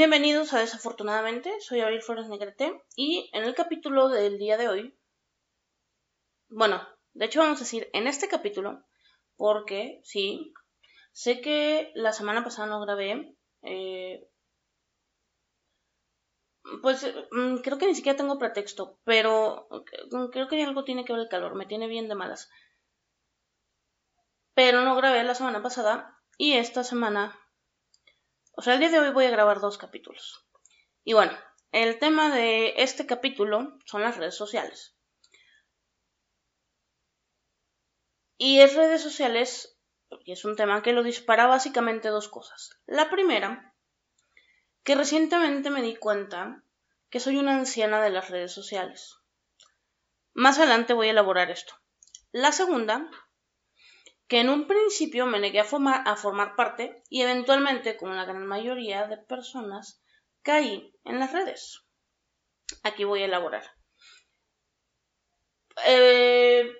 Bienvenidos a Desafortunadamente, soy Abril Flores Negrete y en el capítulo del día de hoy, bueno, de hecho vamos a decir en este capítulo, porque sí, sé que la semana pasada no grabé, eh, pues mm, creo que ni siquiera tengo pretexto, pero creo que algo tiene que ver el calor, me tiene bien de malas. Pero no grabé la semana pasada y esta semana o sea, el día de hoy voy a grabar dos capítulos. Y bueno, el tema de este capítulo son las redes sociales. Y es redes sociales, porque es un tema que lo dispara básicamente dos cosas. La primera, que recientemente me di cuenta que soy una anciana de las redes sociales. Más adelante voy a elaborar esto. La segunda, que en un principio me negué a formar, parte y eventualmente, como la gran mayoría de personas, caí en las redes. Aquí voy a elaborar. Eh,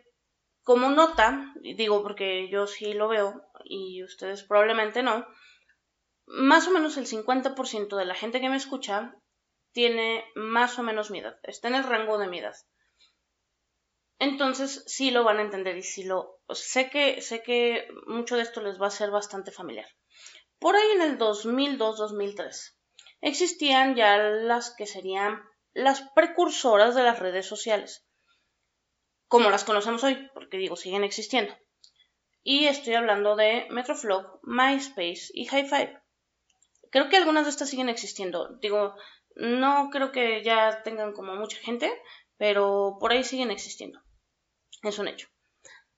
como nota, digo porque yo sí lo veo y ustedes probablemente no, más o menos el 50% de la gente que me escucha tiene más o menos mi edad, está en el rango de mi edad entonces sí lo van a entender y sí lo sé que sé que mucho de esto les va a ser bastante familiar. Por ahí en el 2002-2003 existían ya las que serían las precursoras de las redes sociales, como las conocemos hoy, porque digo, siguen existiendo. Y estoy hablando de Metroflog, MySpace y HiFi. Creo que algunas de estas siguen existiendo. Digo, no creo que ya tengan como mucha gente, pero por ahí siguen existiendo. Es un hecho.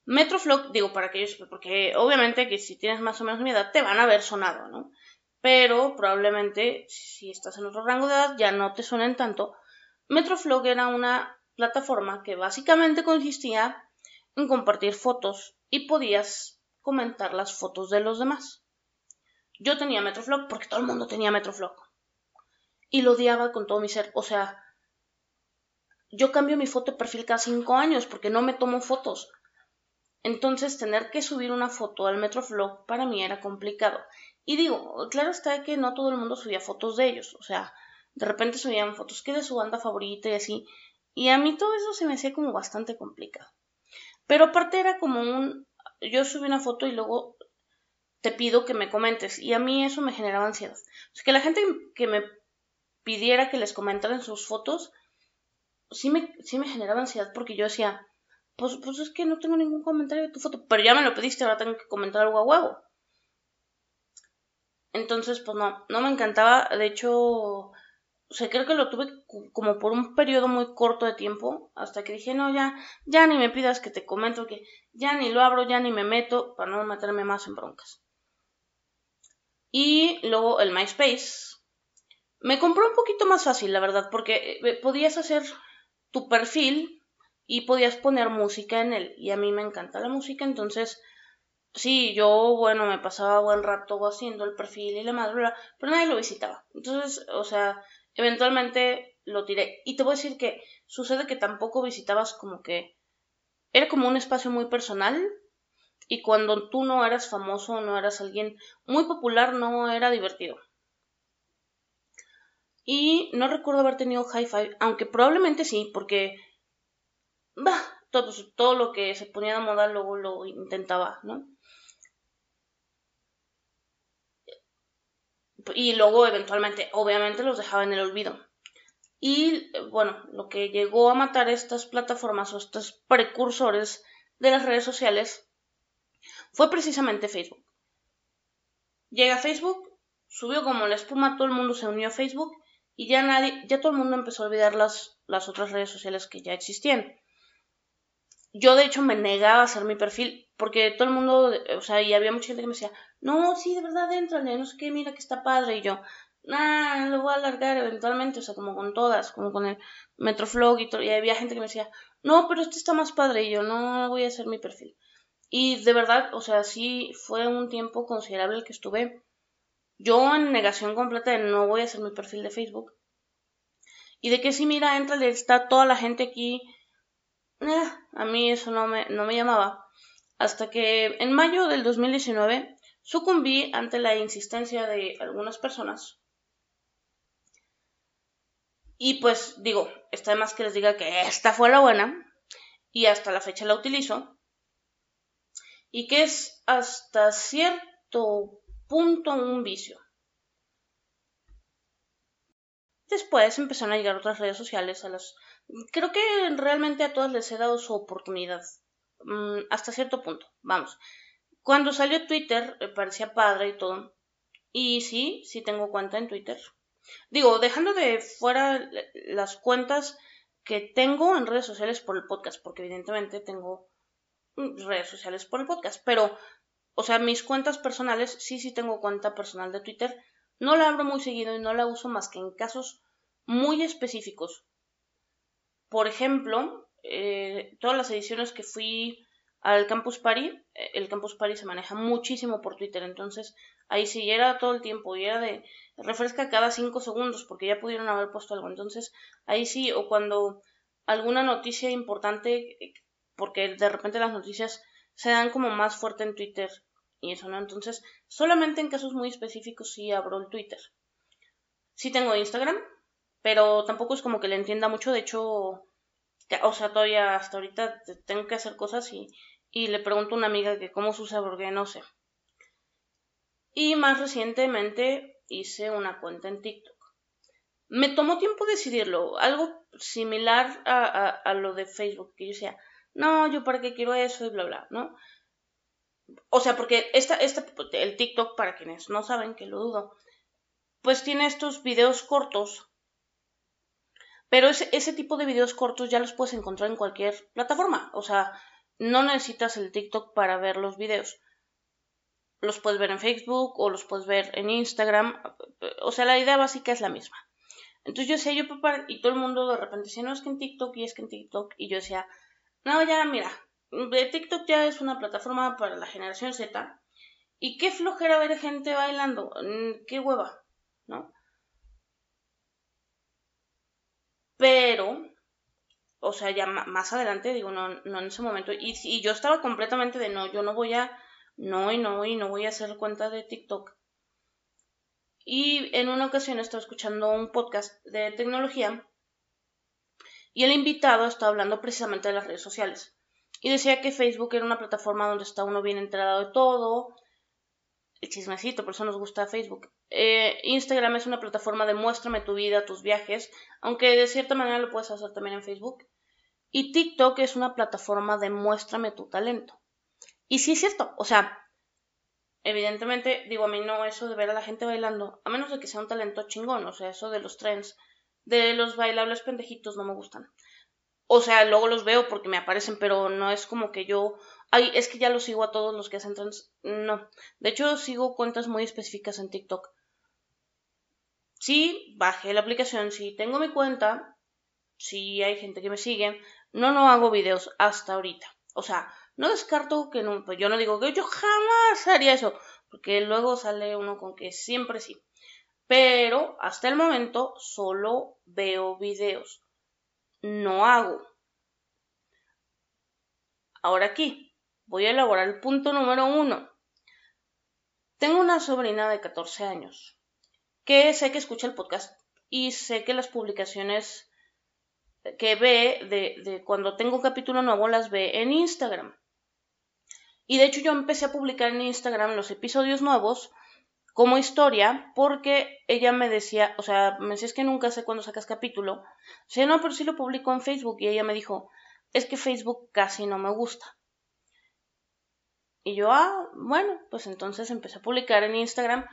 Metroflog, digo para aquellos, porque obviamente que si tienes más o menos mi edad te van a haber sonado, ¿no? Pero probablemente si estás en otro rango de edad ya no te suenen tanto. Metroflog era una plataforma que básicamente consistía en compartir fotos y podías comentar las fotos de los demás. Yo tenía Metroflog porque todo el mundo tenía Metroflog. Y lo odiaba con todo mi ser. O sea, yo cambio mi foto de perfil cada cinco años porque no me tomo fotos. Entonces, tener que subir una foto al Metroflog para mí era complicado. Y digo, claro está que no todo el mundo subía fotos de ellos. O sea, de repente subían fotos que de su banda favorita y así. Y a mí todo eso se me hacía como bastante complicado. Pero aparte era como un... Yo subí una foto y luego te pido que me comentes. Y a mí eso me generaba ansiedad. O sea, que la gente que me pidiera que les comentara en sus fotos sí me, sí me generaba ansiedad porque yo decía, pues, pues es que no tengo ningún comentario de tu foto, pero ya me lo pediste, ahora tengo que comentar algo a huevo. Entonces, pues no, no me encantaba, de hecho, o sea, creo que lo tuve como por un periodo muy corto de tiempo, hasta que dije, no, ya, ya ni me pidas que te comento, que ya ni lo abro, ya ni me meto, para no meterme más en broncas. Y luego el MySpace. Me compró un poquito más fácil, la verdad, porque eh, podías hacer tu perfil y podías poner música en él. Y a mí me encanta la música, entonces sí, yo, bueno, me pasaba buen rato haciendo el perfil y la madre, pero nadie lo visitaba. Entonces, o sea, eventualmente lo tiré. Y te voy a decir que sucede que tampoco visitabas como que era como un espacio muy personal y cuando tú no eras famoso, no eras alguien muy popular, no era divertido. Y no recuerdo haber tenido hi-fi, aunque probablemente sí, porque bah, todo, todo lo que se ponía de moda luego lo intentaba, ¿no? Y luego eventualmente, obviamente los dejaba en el olvido. Y bueno, lo que llegó a matar estas plataformas o estos precursores de las redes sociales fue precisamente Facebook. Llega Facebook, subió como la espuma, todo el mundo se unió a Facebook y ya nadie, ya todo el mundo empezó a olvidar las, las otras redes sociales que ya existían. Yo de hecho me negaba a hacer mi perfil porque todo el mundo, o sea, y había mucha gente que me decía, no, sí, de verdad, entrale, no sé qué, mira que está padre, y yo, nah, lo voy a alargar eventualmente, o sea, como con todas, como con el Metroflog y todo, y había gente que me decía, no, pero este está más padre, y yo, no voy a hacer mi perfil. Y de verdad, o sea, sí fue un tiempo considerable el que estuve yo en negación completa de no voy a hacer mi perfil de Facebook. Y de que si mira, entra, está toda la gente aquí. Eh, a mí eso no me, no me llamaba. Hasta que en mayo del 2019 sucumbí ante la insistencia de algunas personas Y pues digo, está de más que les diga que esta fue la buena y hasta la fecha la utilizo. Y que es hasta cierto punto un vicio. Después empezaron a llegar otras redes sociales a las... Creo que realmente a todas les he dado su oportunidad. Mm, hasta cierto punto, vamos. Cuando salió Twitter, me parecía padre y todo. Y sí, sí tengo cuenta en Twitter. Digo, dejando de fuera las cuentas que tengo en redes sociales por el podcast, porque evidentemente tengo redes sociales por el podcast, pero, o sea, mis cuentas personales, sí, sí tengo cuenta personal de Twitter, no la abro muy seguido y no la uso más que en casos muy específicos. Por ejemplo, eh, todas las ediciones que fui al Campus Party, eh, el Campus Party se maneja muchísimo por Twitter, entonces ahí sí era todo el tiempo y era de refresca cada cinco segundos porque ya pudieron haber puesto algo, entonces ahí sí, o cuando alguna noticia importante, porque de repente las noticias se dan como más fuerte en Twitter y eso, ¿no? Entonces, solamente en casos muy específicos sí abro el Twitter. Sí tengo Instagram, pero tampoco es como que le entienda mucho, de hecho, o sea, todavía hasta ahorita tengo que hacer cosas y y le pregunto a una amiga que cómo se usa porque no sé. Y más recientemente hice una cuenta en TikTok. Me tomó tiempo decidirlo, algo similar a, lo de Facebook, que yo decía, no, yo para qué quiero eso y bla, bla, ¿no? O sea, porque esta, esta, el TikTok, para quienes no saben, que lo dudo, pues tiene estos videos cortos, pero ese, ese tipo de videos cortos ya los puedes encontrar en cualquier plataforma, o sea, no necesitas el TikTok para ver los videos. Los puedes ver en Facebook o los puedes ver en Instagram. O sea, la idea básica es la misma. Entonces yo decía, yo papá, y todo el mundo de repente decía, no, es que en TikTok y es que en TikTok. Y yo decía, no, ya, mira, TikTok ya es una plataforma para la generación Z. Y qué flojera ver gente bailando. Mm, qué hueva, ¿no? Pero o sea, ya más adelante, digo, no, no en ese momento. Y, yo estaba completamente de no, yo no voy a, no y no y no voy a hacer cuenta de TikTok. Y en una ocasión estaba escuchando un podcast de tecnología y el invitado estaba hablando precisamente de las redes sociales. Y decía que Facebook era una plataforma donde está uno bien enterado de todo. El chismecito, por eso nos gusta Facebook. Eh, Instagram es una plataforma de muéstrame tu vida, tus viajes, aunque de cierta manera lo puedes hacer también en Facebook. Y TikTok es una plataforma de muéstrame tu talento. Y sí es cierto, o sea, evidentemente, digo, a mí no eso de ver a la gente bailando, a menos de que sea un talento chingón, o sea, eso de los trends, de los bailables pendejitos no me gustan. O sea, luego los veo porque me aparecen, pero no es como que yo, ay, es que ya los sigo a todos los que hacen trends. No. De hecho, sigo cuentas muy específicas en TikTok. Sí, bajé la aplicación, sí tengo mi cuenta, sí hay gente que me sigue, no, no hago videos hasta ahorita. O sea, no descarto que no, pues yo no digo que yo jamás haría eso, porque luego sale uno con que siempre sí. Pero hasta el momento solo veo videos, no hago. Ahora aquí, voy a elaborar el punto número uno. Tengo una sobrina de 14 años que sé que escucha el podcast y sé que las publicaciones que ve de, de cuando tengo un capítulo nuevo las ve en Instagram. Y de hecho yo empecé a publicar en Instagram los episodios nuevos como historia porque ella me decía, o sea, me decía que nunca sé cuándo sacas capítulo. O no, pero sí lo publico en Facebook y ella me dijo, es que Facebook casi no me gusta. Y yo, ah, bueno, pues entonces empecé a publicar en Instagram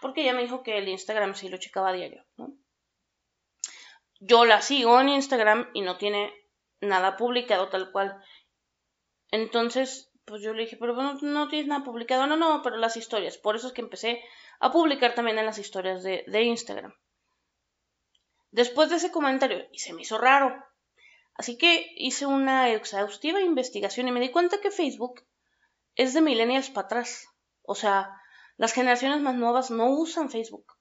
porque ella me dijo que el Instagram sí lo checaba a diario, ¿no? yo la sigo en Instagram y no tiene nada publicado tal cual. Entonces, pues yo le dije, pero bueno, no tienes nada publicado. No, no, pero las historias. Por eso es que empecé a publicar también en las historias de, Instagram. Después de ese comentario, y se me hizo raro. Así que hice una exhaustiva investigación y me di cuenta que Facebook es de millennials para atrás. O sea, las generaciones más nuevas no usan Facebook.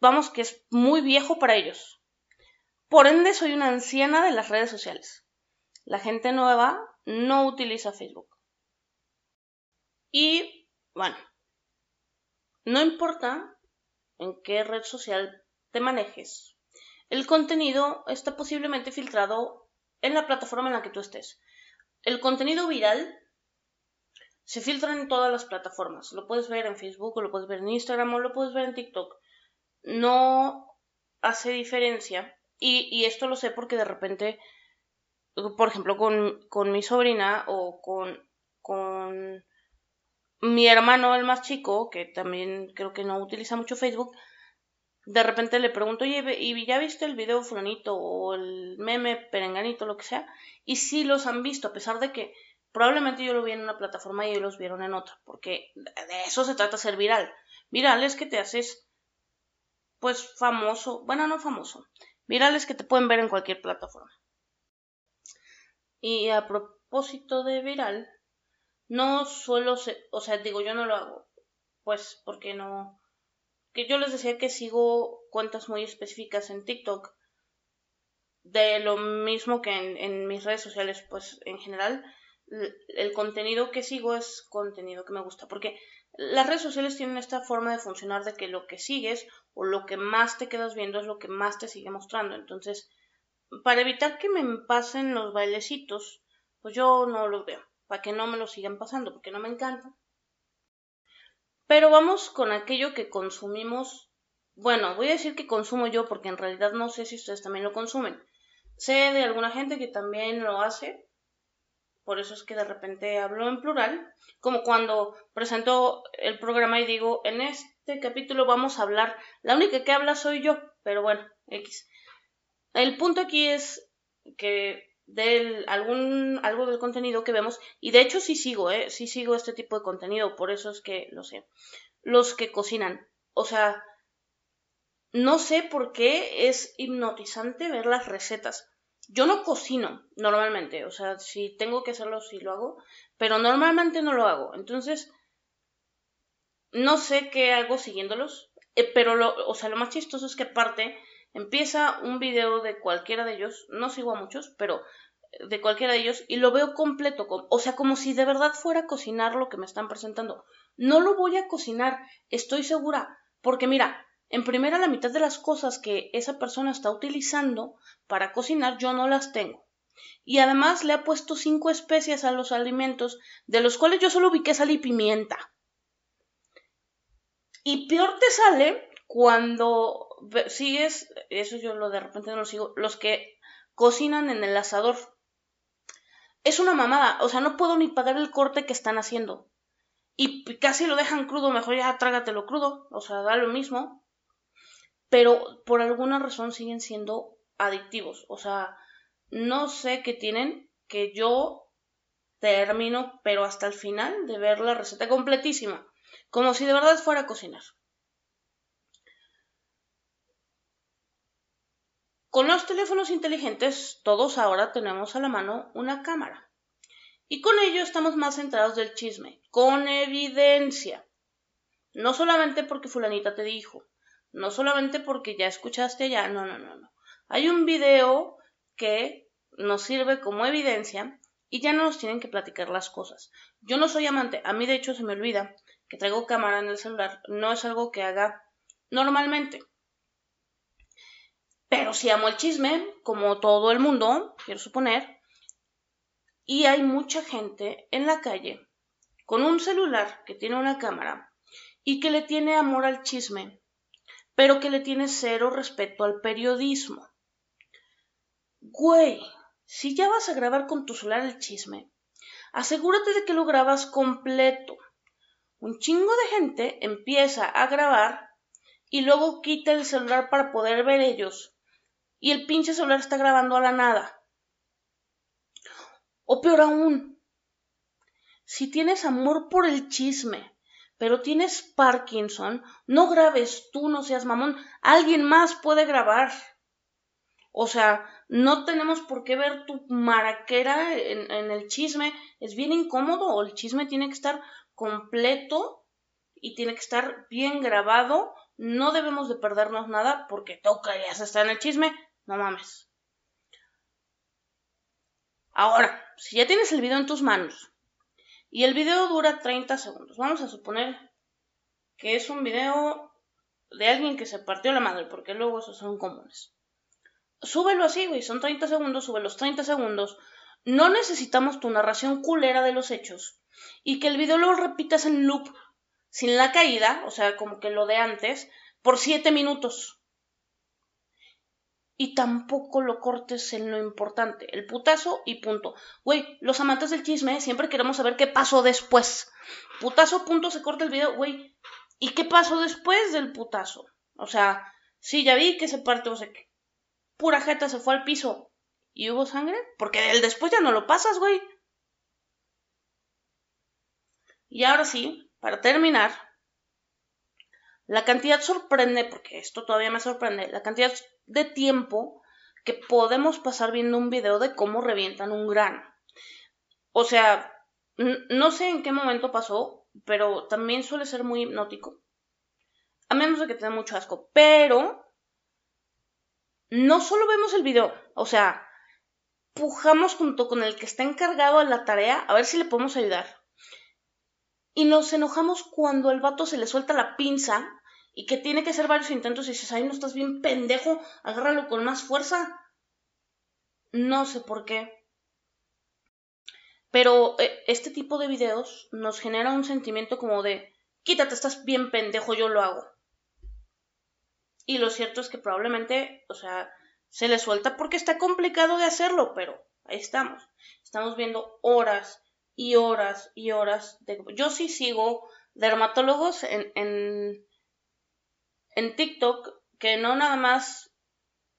Vamos, que es muy viejo para ellos. Por ende, soy una anciana de las redes sociales. La gente nueva no utiliza Facebook. Y, bueno, no importa en qué red social te manejes, el contenido está posiblemente filtrado en la plataforma en la que tú estés. El contenido viral se filtra en todas las plataformas. Lo puedes ver en Facebook, o lo puedes ver en Instagram, o lo puedes ver en TikTok. No hace diferencia. Y, esto lo sé porque de repente, por ejemplo, con, con mi sobrina o con, con mi hermano, el más chico, que también creo que no utiliza mucho Facebook, de repente le pregunto, ¿y ya viste el video fulanito o el meme perenganito, lo que sea? Y sí los han visto, a pesar de que probablemente yo lo vi en una plataforma y ellos los vieron en otra, porque de eso se trata ser viral. Viral es que te haces, pues, famoso, bueno, no famoso, viral es que te pueden ver en cualquier plataforma. Y a propósito de viral, no suelo ser, o sea, digo, yo no lo hago, pues, porque no que yo les decía que sigo cuentas muy específicas en TikTok de lo mismo que en, mis redes sociales, pues en general el contenido que sigo es contenido que me gusta, porque las redes sociales tienen esta forma de funcionar de que lo que sigues o lo que más te quedas viendo es lo que más te sigue mostrando. Entonces, para evitar que me pasen los bailecitos, pues yo no los veo, para que no me los sigan pasando, porque no me encanta. Pero vamos con aquello que consumimos. Bueno, voy a decir que consumo yo porque en realidad no sé si ustedes también lo consumen. Sé de alguna gente que también lo hace. Por eso es que de repente hablo en plural. Como cuando presento el programa y digo, en este capítulo vamos a hablar. La única que habla soy yo. Pero bueno, X. El punto aquí es que del algún algo del contenido que vemos y de hecho sí sigo eh sí sigo este tipo de contenido por eso es que lo sé. Los que cocinan. O sea no sé por qué es hipnotizante ver las recetas. Yo no cocino normalmente o sea si tengo que hacerlo sí lo hago pero normalmente no lo hago. Entonces no sé qué hago siguiéndolos eh, pero lo, o sea lo más chistoso es que aparte Empieza un video de cualquiera de ellos, no sigo a muchos, pero de cualquiera de ellos y lo veo completo, o sea, como si de verdad fuera cocinar lo que me están presentando. No lo voy a cocinar, estoy segura, porque mira, en primera la mitad de las cosas que esa persona está utilizando para cocinar yo no las tengo. Y además le ha puesto cinco especias a los alimentos, de los cuales yo solo vi que sal y pimienta. Y peor te sale cuando sigues, eso yo lo de repente no lo sigo, los que cocinan en el asador. Es una mamada, o sea, no puedo ni pagar el corte que están haciendo. Y casi lo dejan crudo, mejor ya trágatelo crudo, o sea, da lo mismo. Pero por alguna razón siguen siendo adictivos, o sea, no sé qué tienen que yo termino, pero hasta el final de ver la receta completísima, como si de verdad fuera a cocinar. Con los teléfonos inteligentes, todos ahora tenemos a la mano una cámara. Y con ello estamos más centrados del chisme, con evidencia. No solamente porque fulanita te dijo, no solamente porque ya escuchaste ya, no, no, no, no. Hay un video que nos sirve como evidencia y ya no nos tienen que platicar las cosas. Yo no soy amante, a mí de hecho se me olvida que traigo cámara en el celular, no es algo que haga normalmente. Pero si amo el chisme, como todo el mundo, quiero suponer, y hay mucha gente en la calle con un celular que tiene una cámara y que le tiene amor al chisme, pero que le tiene cero respeto al periodismo. Güey, si ya vas a grabar con tu celular el chisme, asegúrate de que lo grabas completo. Un chingo de gente empieza a grabar y luego quita el celular para poder ver ellos y el pinche celular está grabando a la nada. O peor aún, si tienes amor por el chisme, pero tienes Parkinson, no grabes tú, no seas mamón, alguien más puede grabar. O sea, no tenemos por qué ver tu maraquera en, el chisme, es bien incómodo, el chisme tiene que estar completo y tiene que estar bien grabado, no debemos de perdernos nada porque toca ya se está en el chisme, no mames. Ahora, si ya tienes el video en tus manos y el video dura 30 segundos, vamos a suponer que es un video de alguien que se partió la madre, porque luego esos son comunes. súbelo así, güey, son 30 segundos, sube los 30 segundos. No necesitamos tu narración culera de los hechos y que el video lo repitas en loop sin la caída, o sea, como que lo de antes, por 7 minutos. Y tampoco lo cortes en lo importante, el putazo y punto. Güey, los amantes del chisme siempre queremos saber qué pasó después. Putazo, punto, se corta el video, güey. ¿Y qué pasó después del putazo? O sea, sí, ya vi que se parte, o sea, que pura jeta se fue al piso y hubo sangre, porque el después ya no lo pasas, güey. Y ahora sí, para terminar, la cantidad sorprende, porque esto todavía me sorprende, la cantidad de tiempo que podemos pasar viendo un video de cómo revientan un grano. O sea, no sé en qué momento pasó, pero también suele ser muy hipnótico. A menos de que tenga mucho asco. Pero no solo vemos el video, o sea, pujamos junto con el que está encargado de la tarea a ver si le podemos ayudar. Y nos enojamos cuando el vato se le suelta la pinza y que tiene que hacer varios intentos y dices, ay, no estás bien pendejo, agárralo con más fuerza. No sé por qué. Pero eh, este tipo de videos nos genera un sentimiento como de, quítate, estás bien pendejo, yo lo hago. Y lo cierto es que probablemente, o sea, se le suelta porque está complicado de hacerlo, pero ahí estamos. Estamos viendo horas y horas y horas de... Yo sí sigo dermatólogos en, en, en TikTok que no nada más,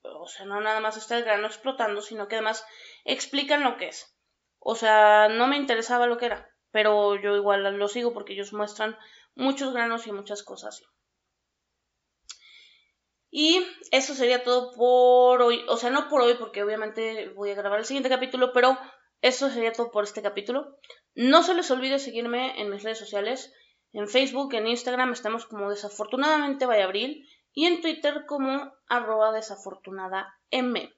o sea, no nada más está el grano explotando, sino que además explican lo que es. O sea, no me interesaba lo que era, pero yo igual lo sigo porque ellos muestran muchos granos y muchas cosas. Y eso sería todo por hoy. O sea, no por hoy, porque obviamente voy a grabar el siguiente capítulo, pero eso sería todo por este capítulo. No se les olvide seguirme en mis redes sociales. En Facebook, en Instagram estamos como desafortunadamente Vallabril y en Twitter como arroba desafortunada M.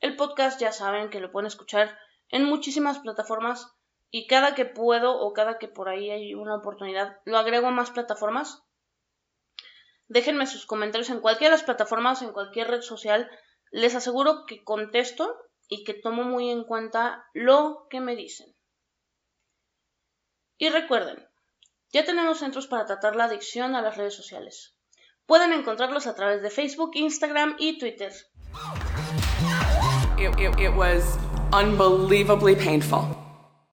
El podcast ya saben que lo pueden escuchar en muchísimas plataformas y cada que puedo o cada que por ahí hay una oportunidad lo agrego a más plataformas Déjenme sus comentarios en cualquiera de las plataformas, en cualquier red social. Les aseguro que contesto y que tomo muy en cuenta lo que me dicen. Y recuerden, ya tenemos centros para tratar la adicción a las redes sociales. Pueden encontrarlos a través de Facebook, Instagram y Twitter. It, it was unbelievably painful.